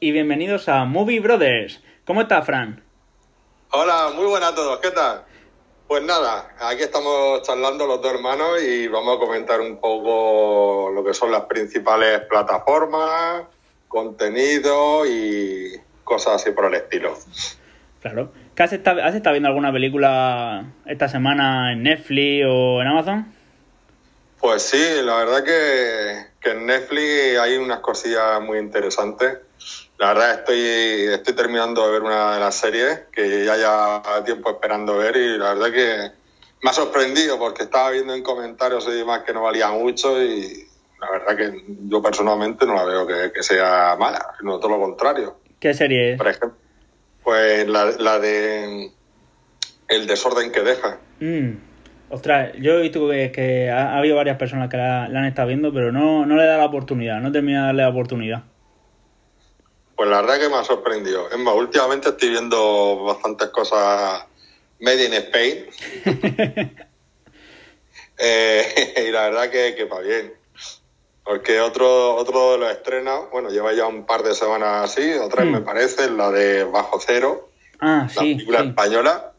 y bienvenidos a Movie Brothers. ¿Cómo está, Fran? Hola, muy buenas a todos, ¿qué tal? Pues nada, aquí estamos charlando los dos hermanos y vamos a comentar un poco lo que son las principales plataformas, contenido y cosas así por el estilo. Claro. ¿Qué has, estado, ¿Has estado viendo alguna película esta semana en Netflix o en Amazon? Pues sí, la verdad que, que en Netflix hay unas cosillas muy interesantes. La verdad estoy, estoy terminando de ver una de las series que ya ya tiempo esperando ver y la verdad que me ha sorprendido porque estaba viendo en comentarios y demás que no valía mucho y la verdad que yo personalmente no la veo que, que sea mala, sino todo lo contrario. ¿Qué serie es? Por ejemplo, pues la, la de El desorden que deja. Mm. Ostras, yo he visto que, que ha, ha habido varias personas que la, la han estado viendo, pero no, no le da la oportunidad, no termina de darle la oportunidad. Pues la verdad que me ha sorprendido. Es más, últimamente estoy viendo bastantes cosas made in Spain. Eh, y la verdad que, que va bien. Porque otro, otro de los estrenos, bueno, lleva ya un par de semanas así, otra Hmm. me parece, la de Bajo Cero, Ah, la sí, película sí. española,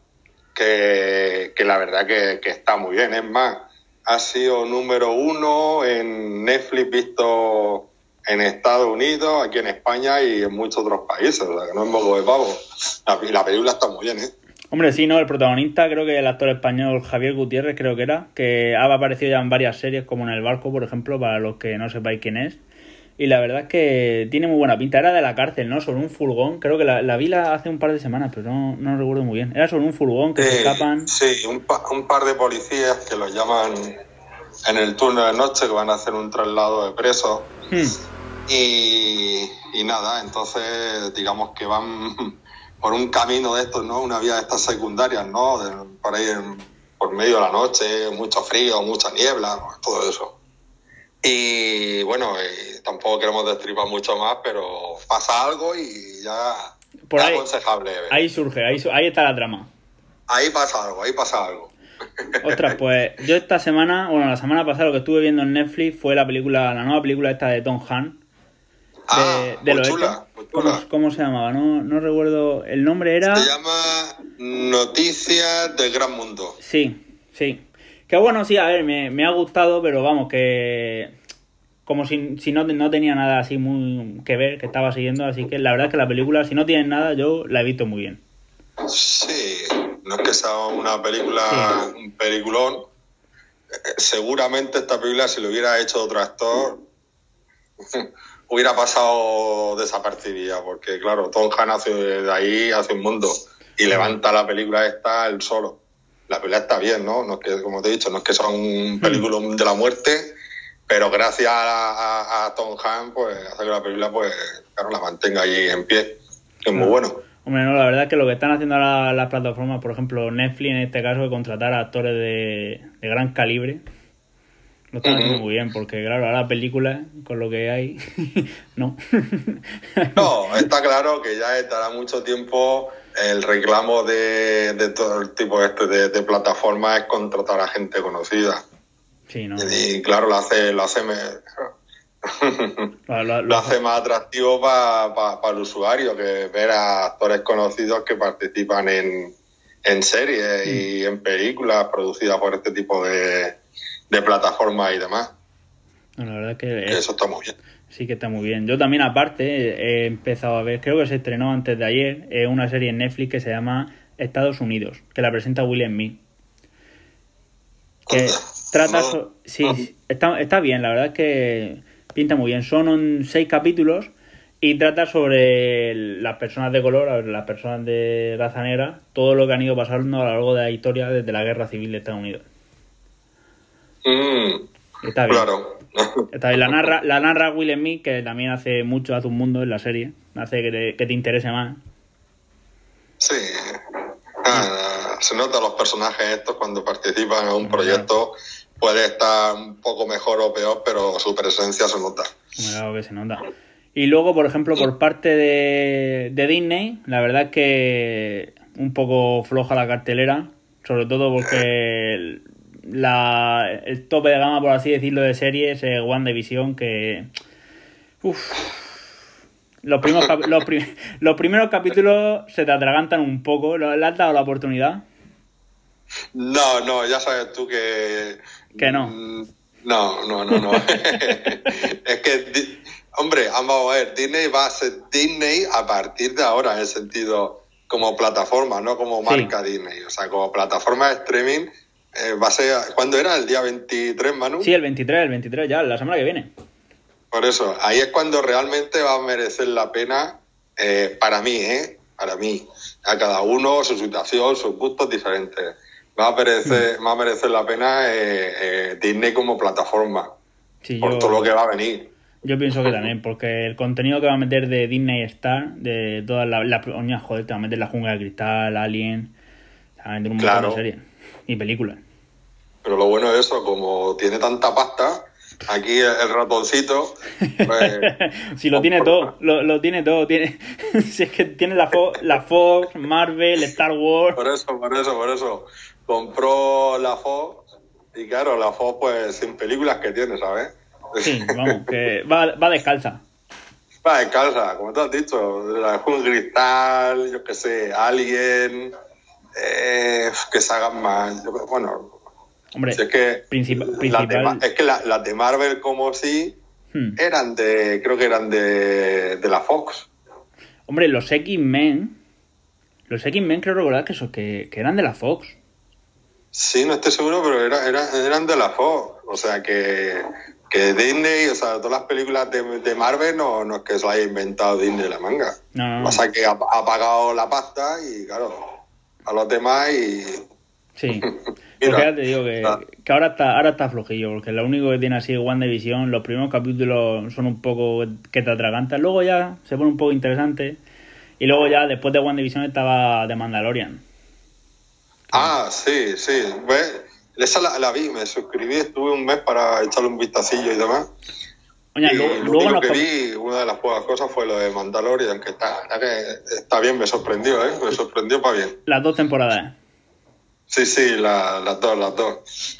que, que la verdad que, que está muy bien. Es más, ha sido número uno en Netflix visto en Estados Unidos, aquí en España y en muchos otros países. O sea, que no es moco de pavo. La, y la película está muy bien, ¿eh? Hombre, sí, ¿no? El protagonista, creo que el actor español Javier Gutiérrez, creo que era, que ha aparecido ya en varias series, como en El Barco, por ejemplo, para los que no sepáis quién es. Y la verdad es que tiene muy buena pinta. Era de la cárcel, ¿no? Sobre un furgón. Creo que la, la vi la- hace un par de semanas, pero no, no recuerdo muy bien. Era sobre un furgón que se escapan. Sí, un, pa- un par de policías que los llaman en el turno de noche, que van a hacer un traslado de presos. Hmm. Y, y nada, entonces digamos que van por un camino de estos, ¿no? Una vía de estas secundarias, ¿no? De- por ahí en- por medio de la noche, mucho frío, mucha niebla, ¿no? todo eso. Y bueno, eh, tampoco queremos destripar mucho más, pero pasa algo y ya Por es ahí- aconsejable. ver. Ahí surge, ahí, ahí está la trama. Ahí pasa algo, ahí pasa algo. Ostras, pues yo esta semana, bueno, la semana pasada lo que estuve viendo en Netflix fue la película, la nueva película esta de Tom Hanks. De, Ah, de muy chula, ¿Cómo, cómo se llamaba? No, no recuerdo. El nombre era. Se llama Noticias del Gran Mundo. Sí, sí. Que bueno, sí, a ver, me, me ha gustado, pero vamos, que. Como si, si no, no tenía nada así muy que ver, que estaba siguiendo, así que la verdad es que la película, si no tiene nada, yo la he visto muy bien. No es que sea una película, Sí. un peliculón. Seguramente esta película, si lo hubiera hecho otro actor, hubiera pasado desapercibida, porque claro, Tom Hanks hace de ahí hace un mundo y levanta la película esta él solo. La película está bien, ¿no? No es que, como te he dicho, no es que sea un peliculón de la muerte, pero gracias a, a- a Tom Hanks, pues hace que la película, pues, claro, la mantenga ahí en pie. que Es muy bueno. Hombre, no, la verdad es que lo que están haciendo ahora las plataformas, por ejemplo, Netflix en este caso, de contratar a actores de, de gran calibre, lo están haciendo muy bien, porque claro, ahora películas, con lo que hay, no. No, está claro que ya estará mucho tiempo el reclamo de, de todo el tipo este de, de plataformas es contratar a gente conocida. Sí, no. Y claro, lo hace, lo hace, Lo, lo- lo hace más atractivo para el usuario que ver a actores conocidos que participan en, en series y en películas producidas por este tipo de, de plataformas y demás. la verdad es que Que es- eso está muy bien. sí que está muy bien. Yo también, aparte, he empezado a ver, creo que se estrenó antes de ayer, eh, una serie en Netflix que se llama Estados Unidos, que la presenta William Me. Que trata. So- sí, está, está bien, la verdad es que pinta muy bien. Son seis capítulos y trata sobre las personas de color, las personas de raza negra, todo lo que han ido pasando a lo largo de la historia desde la guerra civil de Estados Unidos. Mm, Está bien. claro. Está bien. La narra, la narra Will Smith, que también hace mucho, hace un mundo en la serie. Hace que te, que te interese más. Sí. Ah, se nota los personajes estos cuando participan en un proyecto. Puede estar un poco mejor o peor, pero su presencia se nota. Algo que se nota. Y luego, por ejemplo, por parte de, de Disney, la verdad es que un poco floja la cartelera. Sobre todo porque el, la, el tope de gama, por así decirlo, de series es WandaVision, que. Uf, Los primeros, cap- los, pri- los primeros capítulos se te atragantan un poco. ¿Lo- ¿Le has dado la oportunidad? No, no, ya sabes tú que... Que no. Mm, No, no, no, no. es que, hombre, vamos a ver, Disney va a ser Disney a partir de ahora, en el sentido como plataforma, no como Sí. marca Disney. O sea, como plataforma de streaming eh, va a ser... ¿Cuándo era? ¿El día 23, Manu? Sí, el 23, el 23 ya, la semana que viene. Por eso, ahí es cuando realmente va a merecer la pena, eh, para mí, ¿eh? Para mí. A cada uno su situación, sus gustos diferentes. Va a merecer, Mm. va a merecer la pena eh, eh, Disney como plataforma, Sí, por yo, todo lo que va a venir. yo pienso que también, porque el contenido que va a meter de Disney Star, de todas las... La, joder, te va a meter la jungla de cristal, Alien... Te va a meter un montón de series y películas. Pero lo bueno es eso, como tiene tanta pasta, aquí el, el ratoncito, pues, si lo tiene todo, lo, lo tiene todo. Tiene, si es que tiene la, Fo- la Fox, Marvel, Star Wars. por eso, por eso, por eso, compró la Fox, y claro, la Fox pues sin películas que tiene, ¿sabes? Sí, vamos, que va, va descalza. Va descalza, como tú has dicho, la Jungla Cristal, yo qué sé, Alien, eh, que se hagan más. yo- bueno, Hombre, si es que, princip- las de, principal. Ma- es que la- las de Marvel, como sí, Hmm. eran de, creo que eran de, de la Fox. Hombre, los X-Men. Los X-Men creo recordar que, eso, que, que eran de la Fox. Sí, no estoy seguro, pero era, era- eran de la Fox. O sea que, que Disney, o sea, todas las películas de, de Marvel no, no es que se las haya inventado Disney la manga. No. Pasa que ha, ha pagado la pasta y claro, a los demás y Sí. Mira. Porque ya te digo que, que ahora está ahora está flojillo, porque lo único que tiene así WandaVision, los primeros capítulos son un poco que te atragantan, luego ya se pone un poco interesante, y luego ya después de WandaVision estaba The Mandalorian. Ah, sí, sí. ¿Ves? Esa la, la vi, me suscribí, estuve un mes para echarle un vistacillo y demás. Oye, y luego, lo luego que vi, una de las pocas cosas fue lo de Mandalorian, que está, está que está bien, me sorprendió, ¿eh? Me sorprendió para bien. las dos temporadas. Sí, sí, la- las dos, las dos.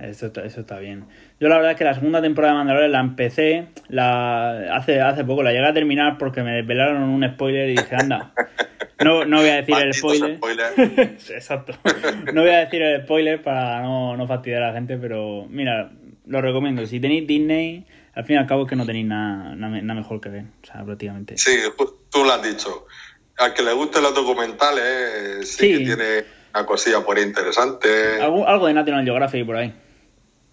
Eso está, eso está bien. Yo la verdad es que la segunda temporada de Mandalorian la empecé la hace hace poco, la llegué a terminar porque me desvelaron un spoiler y dije, anda, no, no voy a decir el spoiler. Exacto. No voy a decir el spoiler para no, no fastidiar a la gente, pero mira, lo recomiendo. Si tenéis Disney, al fin y al cabo es que no tenéis nada, mejor que ver, o sea, prácticamente. Sí, ju- tú lo has dicho. Al que le gusten los documentales, eh, sí, Sí. que tiene una cosilla por ahí interesante. Algo, algo de National Geographic por ahí.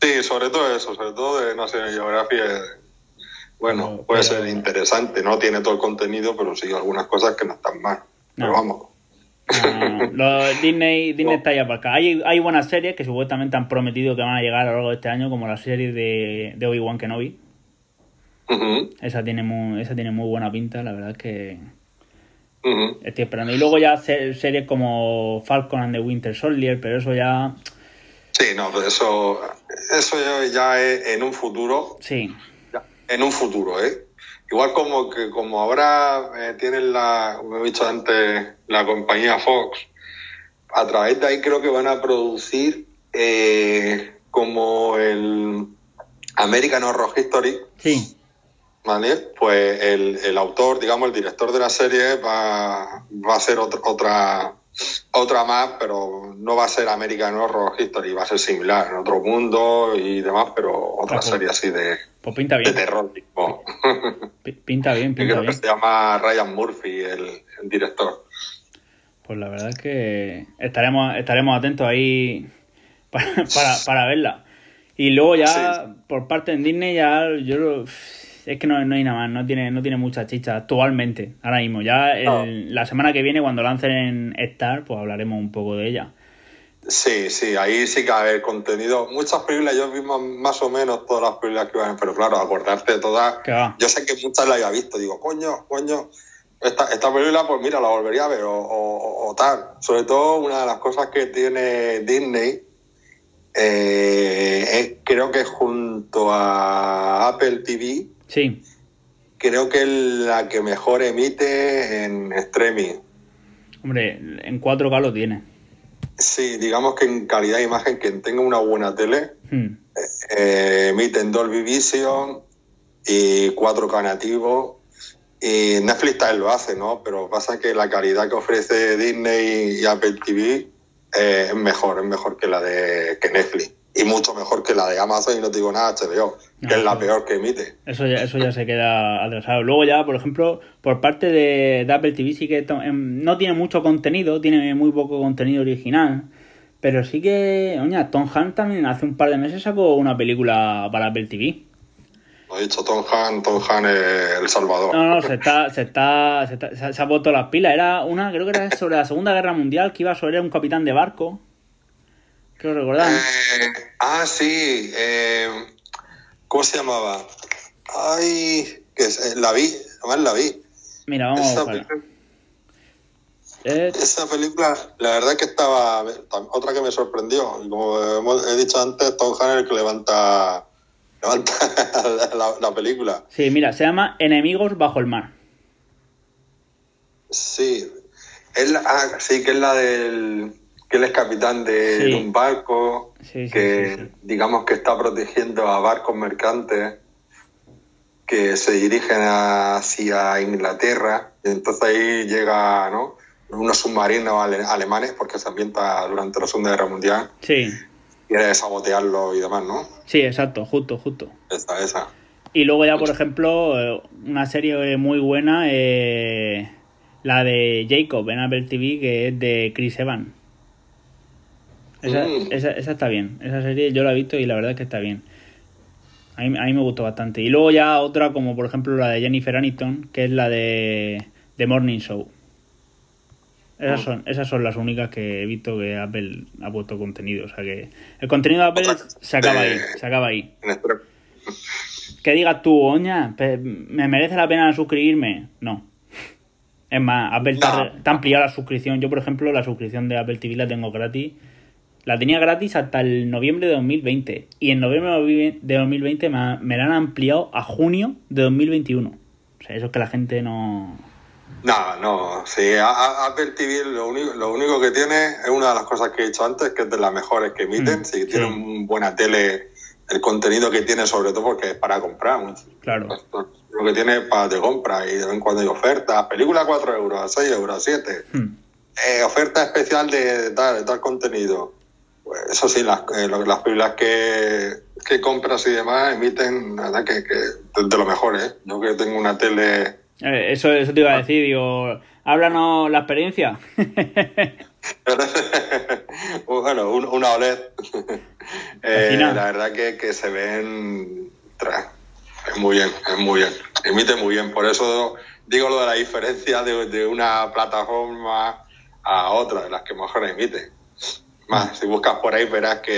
Sí, sobre todo eso, sobre todo de National Geographic. eh, Bueno, puede pero- ser interesante, no tiene todo el contenido, pero sí algunas cosas que no están mal. Pero No. vamos. No, no, no. Los Disney, Disney No. está ya para acá. Hay, hay buenas series que supuestamente han prometido que van a llegar a lo largo de este año, como la serie de, de Obi-Wan Kenobi. Esa tiene, muy, esa tiene muy buena pinta, la verdad es que ujú. estoy esperando. Y luego ya se- series como Falcon and the Winter Soldier, pero eso ya, Sí, no, pero eso, eso ya, ya es en un futuro, sí, ya, en un futuro, ¿eh? Igual como que como ahora eh, tienen la, como he dicho antes, la compañía Fox, a través de ahí creo que van a producir eh, como el American Horror History, sí, ¿vale? Pues el, el autor, digamos, el director de la serie va, va a hacer otra, otra, otra más, pero no va a ser American Horror History, va a ser similar, en otro mundo y demás, pero otra Ojo. serie así de, pues pinta de bien, terror, tipo. pi- pinta bien, pinta creo que bien. se llama Ryan Murphy, el, el director. Pues la verdad es que estaremos, estaremos atentos ahí para, para, para verla. Y luego ya, por parte de Disney, ya yo lo- es que no, no hay nada más, no tiene, no tiene mucha chicha actualmente, ahora mismo. Ya el- No. la semana que viene, cuando lancen en Star, pues hablaremos un poco de ella. Sí, sí, ahí sí que haber contenido. Muchas películas, yo vi más, más o menos todas las películas que iban, pero claro, acordarte de todas. Yo sé que muchas las había visto, digo, coño, coño, esta, esta película, pues mira, la volvería a ver o, o- o tal. Sobre todo, una de las cosas que tiene Disney, eh, es- creo que junto a Apple TV, Sí, creo que es la que mejor emite en streaming. hombre, en 4K lo tiene. Sí, digamos que en calidad de imagen, quien tenga una buena tele, Hmm. eh, emite en Dolby Vision y 4K nativo Y Netflix también lo hace, ¿no? Pero pasa que la calidad que ofrece Disney y Apple TV eh, es mejor, es mejor que la de que Netflix. Y mucho mejor que la de Amazon y no te digo nada HBO, que No, es la eso- peor que emite. Eso ya, eso ya se queda atrasado. Luego ya, por ejemplo, por parte de, de Apple TV sí que em, no tiene mucho contenido, tiene muy poco contenido original. Pero sí que, oña, Tom Hanks también hace un par de meses sacó una película para Apple TV. Lo he dicho Tom Han, Tom Han El Salvador. No, no, se está, se está, se, está- se- se ha puesto las pilas. Era una, creo que era sobre la Segunda Guerra Mundial, que iba sobre un capitán de barco. Creo recordar. Eh, ah, sí. eh, ¿Cómo se llamaba? Ay, que es- eh, la vi, además la vi. Mira, vamos a Esa, buscarla. película- Es- esa película, la verdad que estaba otra que me sorprendió. Como he dicho antes, Tom el que levanta, levanta la, la película. sí, mira, se llama Enemigos bajo el mar. Sí, es la, ah, sí, que es la del que él es capitán de, Sí. de un barco Sí, sí, que digamos que está protegiendo a barcos mercantes que se dirigen hacia Inglaterra y entonces ahí llega ¿no? unos submarinos ale- alemanes porque se ambienta durante la Segunda Guerra Mundial Sí, quiere sabotearlo y demás, ¿no? sí, exacto, justo, justo. Esa, esa. Y luego ya, por ejemplo, eh, una serie muy buena, eh, la de Jacob en Apple TV, que es de Chris Evans. Esa, Mm. esa, esa está bien. Esa serie yo la he visto y la verdad es que está bien. A mí, a mí me gustó bastante. Y luego ya otra como por ejemplo la de Jennifer Aniston, que es la de The Morning Show. Esas Mm. son, esas son las únicas que he visto que Apple ha puesto contenido. O sea que el contenido de Apple se acaba ahí. Se acaba ahí que digas tú, oña, ¿me merece la pena suscribirme? No. Es más, Apple No. te ha ampliado la suscripción. Yo, por ejemplo, la suscripción de Apple TV la tengo gratis. La tenía gratis hasta el noviembre de 2020. Y en noviembre de 2020 me, me la han ampliado a junio de 2021. O sea, eso es que la gente no... No, no, sí, Apple TV lo único, lo único que tiene es una de las cosas que he dicho antes, que es de las mejores que emiten, Mm, si sí. tiene una buena tele, el contenido que tiene sobre todo porque es para comprar. Claro. lo que tiene es para de compra y de vez en cuando hay ofertas, película 4 euros, 6 euros, 7, Hmm. eh, oferta especial de, de tal, de tal contenido. Eso sí, las, eh, las películas que, que compras y demás emiten, la verdad que, que de, de lo mejor, ¿eh? Yo que tengo una tele... Eh, Eso, eso te iba a decir, digo, háblanos la experiencia. bueno, un- una OLED. Eh, la verdad que, que se ven. Es muy bien, es muy bien. Emite muy bien. Por eso digo lo de la diferencia de, de una plataforma a otra, de las que mejor emite. Más, si buscas por ahí verás que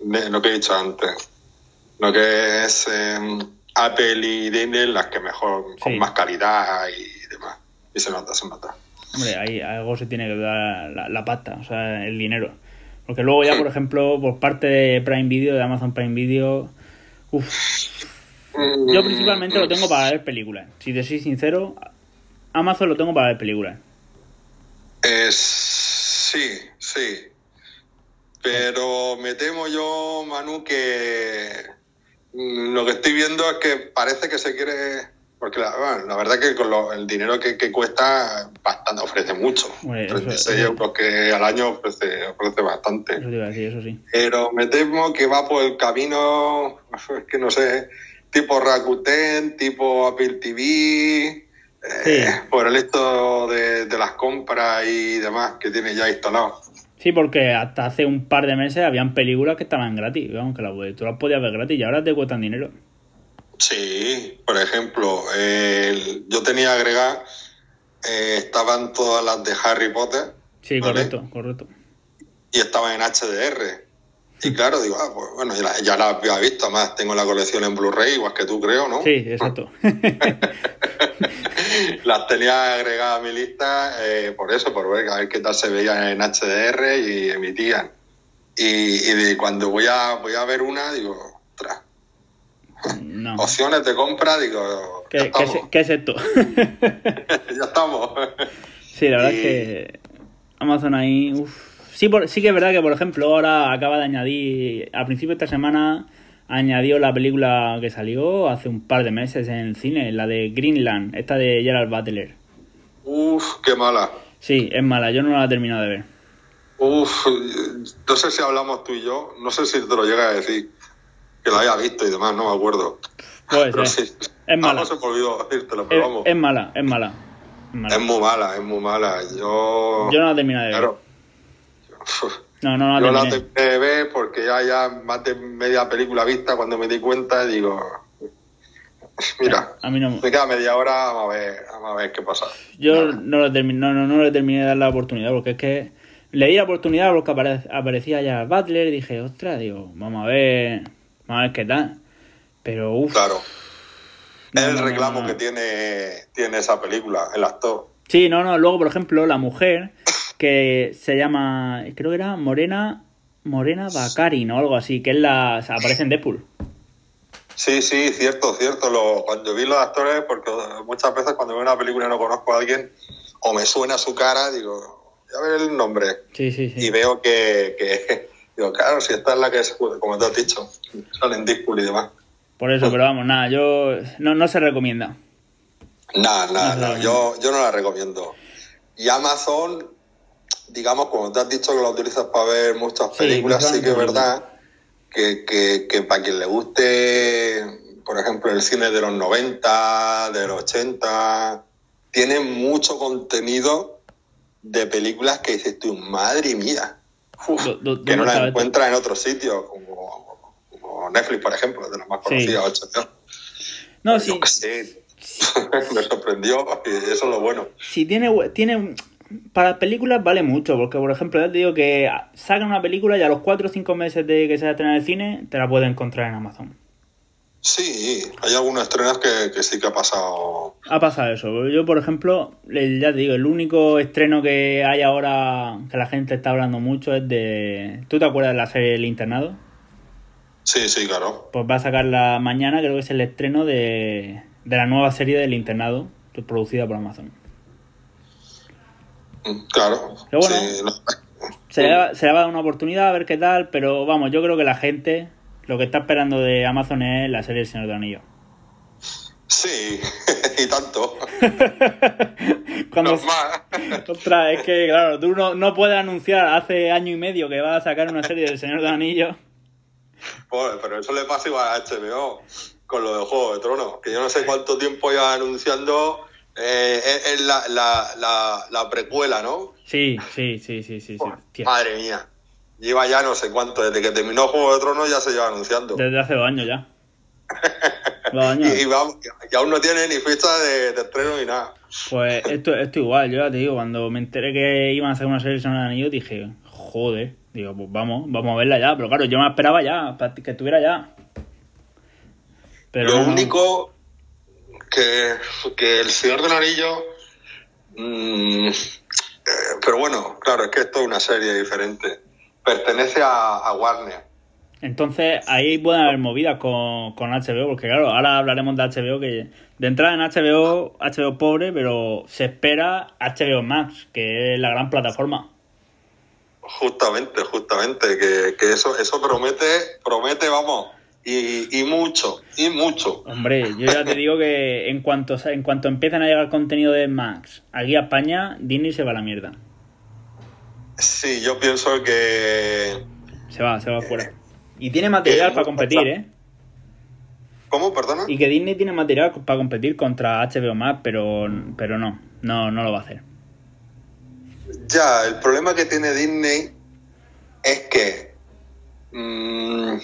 de- lo que he dicho antes. Lo que es eh, Apple y Disney, las que mejor, Sí. con más calidad y demás. Y se nota, se nota. Hombre, ahí algo se tiene que dar la, la pasta, o sea, el dinero. Porque luego ya, por ejemplo, por parte de Prime Video, de Amazon Prime Video, uff, yo principalmente lo tengo para ver películas. Si te soy sincero, Amazon lo tengo para ver películas. Eh, sí, sí. Pero me temo yo, Manu, que lo que estoy viendo es que parece que se quiere... Porque la, bueno, la verdad que con lo- el dinero que, que cuesta, bastante, ofrece mucho. Eso- 36 eso- euros que al año ofrece, ofrece bastante. Eso te iba a decir, eso sí. Pero me temo que va por el camino, es que no sé, tipo Rakuten, tipo Apple TV, eh, por el de, de las compras y demás que tiene ya instalado. Sí, porque hasta hace un par de meses habían películas que estaban gratis, vamos, que las, tú las podías ver gratis y ahora te cuestan dinero. Sí, por ejemplo, el- yo tenía agregar, eh, estaban todas las de Harry Potter Sí, Vale. correcto, correcto. y estaban en HDR. Y claro, digo, ah, pues bueno, ya, la- ya las había visto, además tengo la colección en Blu-ray, igual que tú creo, ¿no? Sí, exacto. Las tenía agregadas a mi lista eh, por eso, por ver a ver qué tal se veían en HDR y emitían. Y, y de cuando voy a voy a ver una, digo, ostras, no. opciones de compra, digo, ¿Qué, qué es, qué es esto? ya estamos. Sí, la verdad Y- es que Amazon ahí. uf. Sí, por- sí que es verdad que, por ejemplo, ahora acaba de añadir, a principio de esta semana, añadió la película que salió hace un par de meses en el cine, la de Greenland, esta de Gerald Butler. Uf, qué mala. Sí, es mala, yo no la he terminado de ver. Uf, no sé si hablamos tú y yo, no sé si te lo llega a decir, que la haya visto y demás, no me acuerdo. Puede ser. sí. Es mala. Algo se me olvidó decírtelo, pero Es, vamos. es mala, es mala. Es mala. Es muy mala, es muy mala. Yo. Yo no la he terminado de ver. Claro. No, no la Yo la terminé. de ver porque ya, ya más de media película vista cuando me di cuenta digo. Mira, A mí no. me queda media hora, vamos a ver, vamos a ver qué pasa. Yo no le, terminé, no, no, no le terminé de dar la oportunidad porque es que le di la oportunidad porque apare- aparecía ya Butler y dije, ostras, digo, vamos a ver, vamos a ver qué tal. Pero uff, Claro. No, es el no, no, reclamo no. que tiene, tiene esa película, el actor. sí, no, no, luego por ejemplo la mujer que se llama, creo que era Morena, Morena Baccarin o algo así, que es la, aparece en Deadpool. Sí, sí, cierto, cierto. Lo, cuando vi los actores, porque muchas veces cuando veo una película y no conozco a alguien, o me suena su cara, digo, ya ver el nombre. Sí, sí, sí. Y veo que, que, digo, claro, si esta es la que es, como te has dicho, sale en Deadpool y demás. Por eso, pero vamos, nada, yo no, no se recomienda. Nada, nada, No, no, no. yo, yo no la recomiendo. Y Amazon, digamos, como te has dicho que la utilizas para ver muchas Sí, películas, sí, que es verdad que, que, que para quien le guste, por ejemplo, el cine de los 90, de los 80, tiene mucho contenido de películas que dices tú, madre mía, uf, Do- do- que no ¿dónde está las encuentras en otros sitios, como, como Netflix, por ejemplo, de las más Sí. conocidas. No, sí, qué sé, me sorprendió eso es lo bueno. si tiene, tiene para películas vale mucho, porque por ejemplo, ya te digo que sacan una película y a los 4 o 5 meses de que se estrena en el cine, te la puedes encontrar en Amazon. Sí, hay algunos estrenos que, que sí que ha pasado. Ha pasado eso. Yo, por ejemplo, ya te digo, el único estreno que hay ahora que la gente está hablando mucho es de... ¿Tú te acuerdas de la serie El Internado? Sí, sí, claro. Pues va a sacar la mañana, creo que es el estreno de, de la nueva serie del Internado, producida por Amazon. Claro. Pero bueno. Sí, no. Se le, va, se le va a dar una oportunidad a ver qué tal, pero vamos, yo creo que la gente lo que está esperando de Amazon es la serie El Señor del Anillo. Sí, y tanto. Cuando, Normal. Ostras, es que claro, tú no, no puedes anunciar hace año y medio que vas a sacar una serie del Señor del Anillo. Pues, pero eso le pasa igual a HBO con lo de Juego de Tronos, que yo no sé cuánto tiempo ya anunciando. Eh, es es la, la, la, la precuela, ¿no? Sí, sí, sí, sí, sí. Madre mía. Lleva ya no sé cuánto, desde que terminó Juego de Tronos ya se lleva anunciando. Desde hace dos años ya. Dos años. Y, y vamos, y aún no tiene ni fecha de, de estreno ni nada. Pues esto, esto igual, yo ya te digo, cuando me enteré que iban a hacer una serie del Señor Anillo, dije, joder, digo, pues vamos, vamos a verla ya. Pero claro, yo me esperaba ya, para que estuviera ya. Pero Lo no. único que, que el Señor del Anillo. mm, eh, pero bueno, claro, es que esto es una serie diferente. Pertenece a, a Warner. Entonces ahí pueden haber movidas con, con HBO, porque claro, ahora hablaremos de HBO, que de entrada en HBO, HBO pobre, pero se espera HBO Max, que es la gran plataforma. Justamente, justamente, que, que eso, eso promete, promete, vamos, y, y mucho, y mucho. Hombre, yo ya te digo que en cuanto, en cuanto empiezan a llegar contenido de Max aquí a España, Disney se va a la mierda. Sí, yo pienso que. Se va, se va fuera. Y tiene material Eh, para competir, ¿eh? ¿Cómo, perdona? Y que Disney tiene material para competir contra HBO Max, pero, pero no, no, no lo va a hacer. Ya, el problema que tiene Disney es que. mm,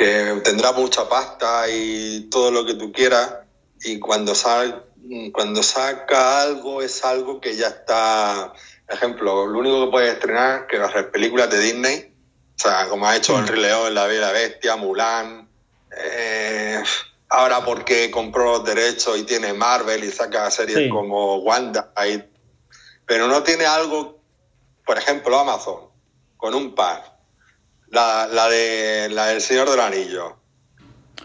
que tendrá mucha pasta y todo lo que tú quieras, y cuando, sal, cuando saca algo es algo que ya está. Ejemplo, lo único que puedes estrenar que las películas de Disney, o sea, como ha hecho El Rey León, La Bella Bestia, Mulan. eh, ahora porque compró los derechos y tiene Marvel y saca series Sí. como Wanda, y- pero no tiene algo, por ejemplo, Amazon, con un par. La, la de la del Señor del Anillo.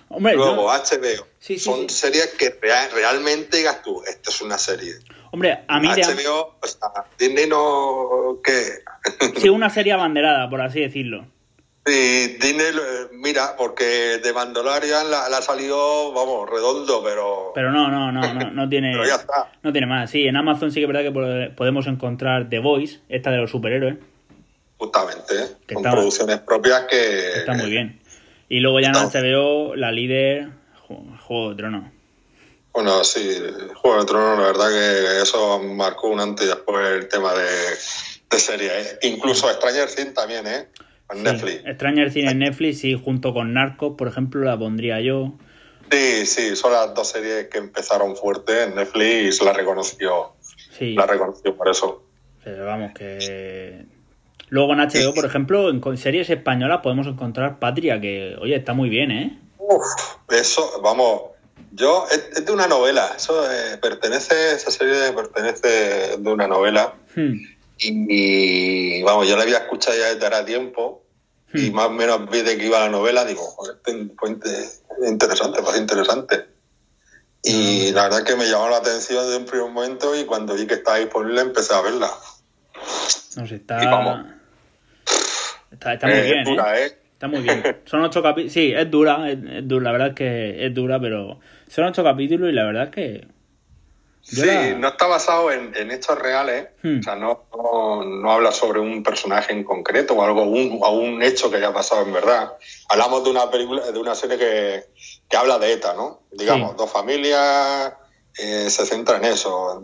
Hombre, Luego HBO. Sí, sí, Son sí. series que rea- realmente digas tú, esto es una serie. hombre, a mí HBO, o sea, Disney no... ¿Qué? sí, una serie abanderada, por así decirlo. Sí, Disney, lo- mira, porque de Mandalorian la, la ha salido, vamos, redondo, pero, Pero no, no, no, no, no tiene. pero ya está. No tiene más. Sí, en Amazon sí que es verdad que po- podemos encontrar The Voice, esta de los superhéroes, Justamente. Que está- producciones propias que... está muy bien. Y luego ya en Está- HBO, la líder, Ju- Juego de Tronos. Bueno, sí, Juego de Tronos, la verdad que eso marcó un antes y después el tema de, de series. ¿eh? Incluso Stranger Things también, ¿eh? En Sí, Netflix. Stranger Things en Netflix, sí, junto con Narcos, por ejemplo, la pondría yo. Sí, sí, son las dos series que empezaron fuerte en Netflix y se la reconoció, Sí, la reconoció por eso. pero vamos, que. Luego en HBO, por ejemplo, en series españolas podemos encontrar Patria, que, oye, está muy bien, ¿eh? Uf, eso, vamos, yo, es, es de una novela, eso eh, pertenece, esa serie pertenece de una novela Hmm, y, vamos, yo la había escuchado ya desde hace tiempo y Hmm. más o menos vi de que iba la novela, digo, joder, este- pues inte- interesante, pues interesante. Y Hmm. la verdad que me llamó la atención de un primer momento y cuando vi que estaba disponible empecé a verla. No sé, está. Está, está muy Eh, bien, ¿eh? dura, ¿eh? Está muy bien. Son ocho capítulos. Sí, es dura, es, es dura. La verdad es que es dura, pero son ocho capítulos y la verdad es que. yo Sí, la- no está basado en, en hechos reales, Hmm. o sea, no, no, no habla sobre un personaje en concreto o algo, un, o un hecho que haya pasado en verdad. Hablamos de una película, de una serie que, que habla de ETA, ¿no? Digamos, Sí. dos familias, eh, se centra en eso,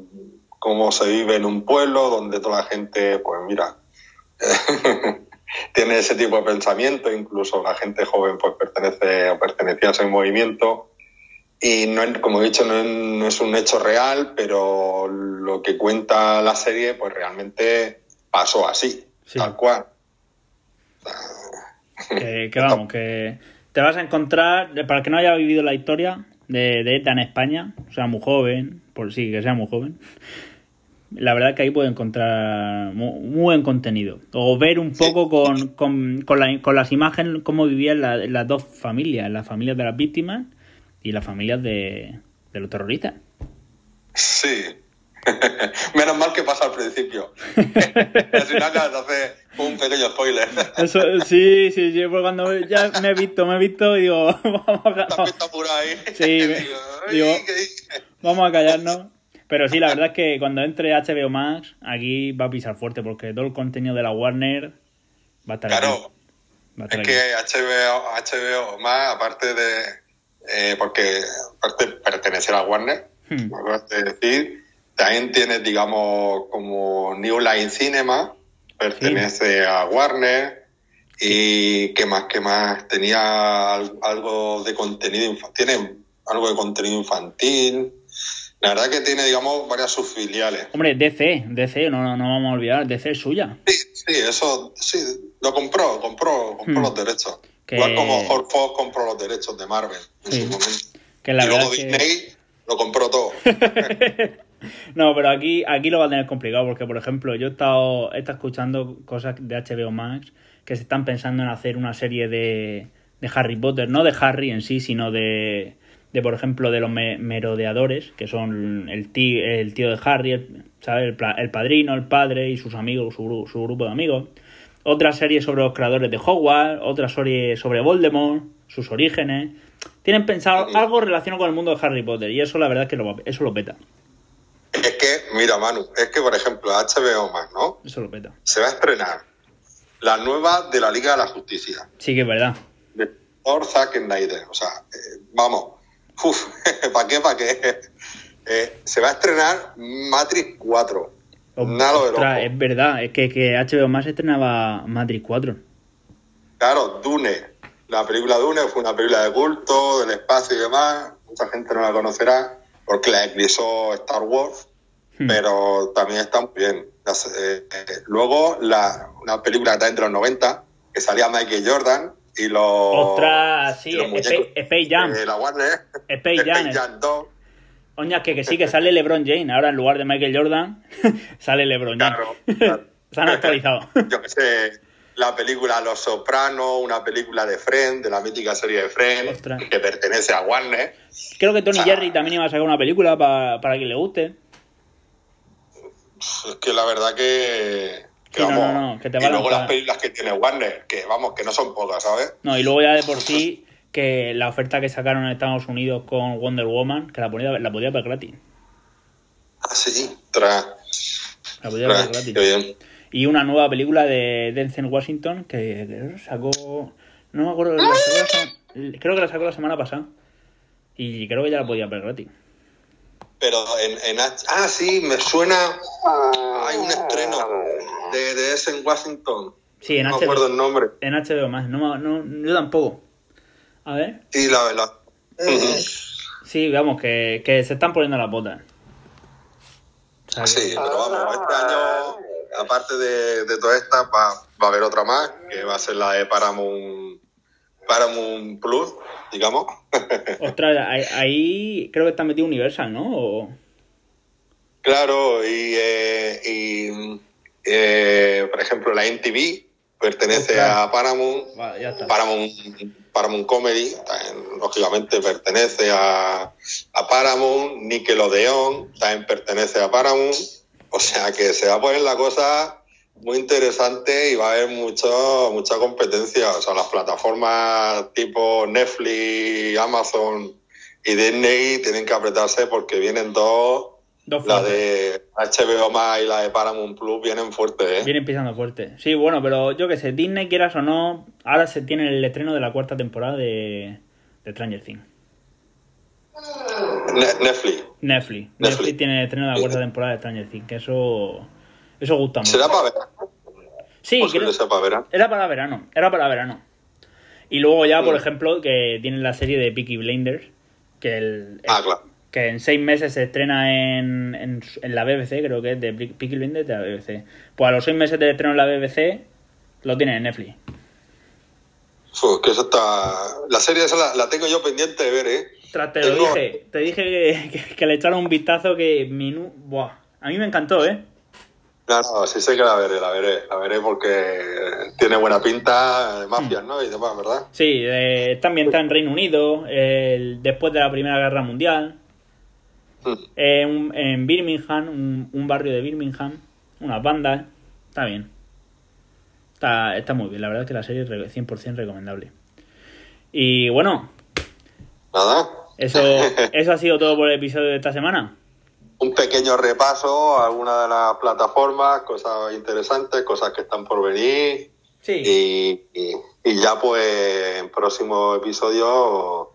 cómo se vive en un pueblo donde toda la gente, pues mira, tiene ese tipo de pensamiento, incluso la gente joven pues pertenece o pertenecía a ese movimiento. Y no como he dicho, no no es un hecho real, pero lo que cuenta la serie, pues realmente pasó así, Sí. tal cual. Que, que vamos, que te vas a encontrar, para el que no haya vivido la historia de, de ETA en España, o sea, muy joven, por sí, que sea muy joven, la verdad que ahí puede encontrar muy, muy buen contenido. O ver un poco con, con, con, la- con las imágenes cómo vivían la- las dos familias, las familias de las víctimas y las familias de, de los terroristas. Sí. Menos mal que pasa al principio. al final ya te hace un pequeño spoiler. Eso, sí, sí, sí, pues cuando ya me he visto, me he visto y digo, vamos a, ahí. Sí, Digo, "Ay, digo- ¿qué dice?". Vamos a callarnos. Pero sí, la verdad es que cuando entre HBO Max, aquí va a pisar fuerte porque todo el contenido de la Warner va a estar. Claro, a es que. HBO, HBO más, aparte de. eh, porque aparte de pertenecer a Warner, Hmm. de decir, también tiene, digamos, como New Line Cinema, pertenece a Warner. Y qué más, qué más, tenía al- algo de contenido infantil, tiene algo de contenido infantil. La verdad que tiene, digamos, varias subfiliales. Hombre, DC, DC, no, no, no vamos a olvidar, DC es suya. Sí, sí, eso, sí, lo compró, compró, compró Hmm. los derechos. Que- Igual como Hulk Fox compró los derechos de Marvel en Sí. su momento. Que la y luego que- Disney lo compró todo. No, pero aquí, aquí lo va a tener complicado porque, por ejemplo, yo he estado, he estado escuchando cosas de HBO Max que se están pensando en hacer una serie de, de Harry Potter, no de Harry en sí, sino de, de por ejemplo, de los me- merodeadores, que son el tío, el tío de Harry, el, ¿sabes? El, el padrino, el padre y sus amigos, su, su grupo de amigos. Otra serie sobre los creadores de Hogwarts, otra serie sobre Voldemort, sus orígenes. Tienen pensado Sí. algo relacionado con el mundo de Harry Potter y eso la verdad es que lo, eso lo peta. es que, mira, Manu, es que, por ejemplo, HBO Max, ¿no? Eso lo peta. Se va a estrenar la nueva de la Liga de la Justicia, Sí que es verdad. de Thor Zack Snyder. O sea, eh, vamos, uf, ¿para qué, para qué? Eh, se va a estrenar Matrix 4. Nada de Ostras, loco. es verdad, es que, que HBO Max estrenaba Matrix 4. Claro, Dune. La película Dune fue una película de culto, del espacio y demás. Mucha gente no la conocerá porque la eclipsó Star Wars, Hmm. pero también está muy bien. Las, eh, eh, luego, la, una película también de los 90, que salía Michael Jordan y los. Ostras, sí, Space, Jam. de la Warner. Space Jam. Space Jam 2. Oña, que, que sí, que sale LeBron James. Ahora en lugar de Michael Jordan, sale LeBron James. Claro, claro. Se han actualizado. Yo que sé, la película Los Sopranos, una película de Friends, de la mítica serie de Friends, Ostras. que pertenece a Warner. Creo que Tony O sea, Jerry también iba a sacar una película pa- para que le guste. Es que la verdad que Que Sí, vamos, no, no, que te y luego las películas que tiene Warner, que vamos, que no son pocas, ¿sabes? No, y luego ya de por sí que la oferta que sacaron en Estados Unidos con Wonder Woman, que la podía, la podía ver gratis. Ah, sí, tras, La podía ver tras, gratis. qué bien. Y una nueva película de Denzel Washington que sacó. No me acuerdo. la sacó creo que la sacó la semana pasada. Y creo que ya la podía ver gratis. Pero en, en ah, sí, me suena. Hay un estreno de, de ese en Washington. Sí, en no me acuerdo el HBO, nombre. en HBO más. No, me- no, yo tampoco. A ver. Sí, la verdad. Sí, vamos, que, que se están poniendo las botas. Que- Sí, pero vamos, este año, aparte de, de todas estas, va, va a haber otra más, que va a ser la de Paramount, Paramount Plus, digamos. Ostras, ahí, ahí creo que está metido Universal, ¿no? O- claro, y, eh, y eh, por ejemplo, la MTV pertenece Ostras. a Paramount. Vale, ya está. Paramount, Paramount Comedy, también, lógicamente pertenece a, a Paramount, Nickelodeon también pertenece a Paramount, o sea que se va a poner la cosa muy interesante y va a haber mucho, mucha competencia, o sea, las plataformas tipo Netflix, Amazon y Disney tienen que apretarse porque vienen dos, Dos la de HBO más y la de Paramount Plus vienen fuertes, ¿eh? Vienen pisando fuerte. Sí, bueno, pero yo que sé, Disney, quieras o no, ahora se tiene el estreno de la cuarta temporada de, de Stranger Things. Ne- Netflix. Netflix. Netflix. Netflix. tiene el estreno de la cuarta temporada de Stranger Things, que eso, eso gusta mucho. ¿Será para ver? Sí, creo- sea para verano. era para verano, era para verano. Y luego ya, por Mm. ejemplo, que tienen la serie de Peaky Blinders, que el, Ah, claro. que en seis meses se estrena en, en, en la BBC, creo que es de Pe- Peaky Blinders de la BBC. Pues a los seis meses de estreno en la BBC, lo tienen en Netflix. Fu, que eso está... La serie esa la, la tengo yo pendiente de ver, ¿eh? Tras, te lo dije, te dije que, que- que le echaron un vistazo que minu... Buah, a mí me encantó, ¿eh? No, no, sí sé que la veré, la veré. La veré porque tiene buena pinta de Mm. mafias, ¿no? Y demás, ¿verdad? Sí, eh, está ambientada en Reino Unido, después de la Primera Guerra Mundial, Mm. eh, un- en Birmingham, un, un barrio de Birmingham, unas bandas, está bien. Está, está muy bien, la verdad es que la serie es re- 100% recomendable. Y bueno, Nada. eso, eso ha sido todo por el episodio de esta semana. Un pequeño repaso a algunas de las plataformas, cosas interesantes, cosas que están por venir. Sí. Y, y- y ya pues en próximo episodio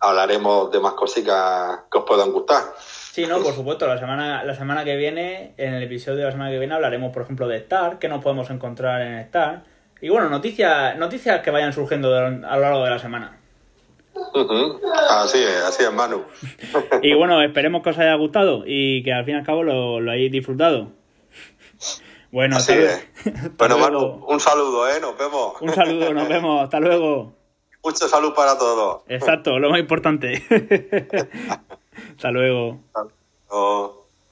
hablaremos de más cositas que os puedan gustar. Sí, no, por supuesto, la semana, la semana que viene, en el episodio de la semana que viene hablaremos, por ejemplo, de Star, que nos podemos encontrar en Star. Y bueno, noticias, noticias que vayan surgiendo de- a lo largo de la semana. Así es, así es, Manu. Y bueno, esperemos que os haya gustado y que al fin y al cabo lo, lo hayáis disfrutado. Bueno, Así es. Bueno. Manu, un saludo, ¿eh? Nos vemos. Un saludo, nos vemos, hasta luego. Mucha salud para todos. Exacto, lo más importante. hasta luego. Hasta luego.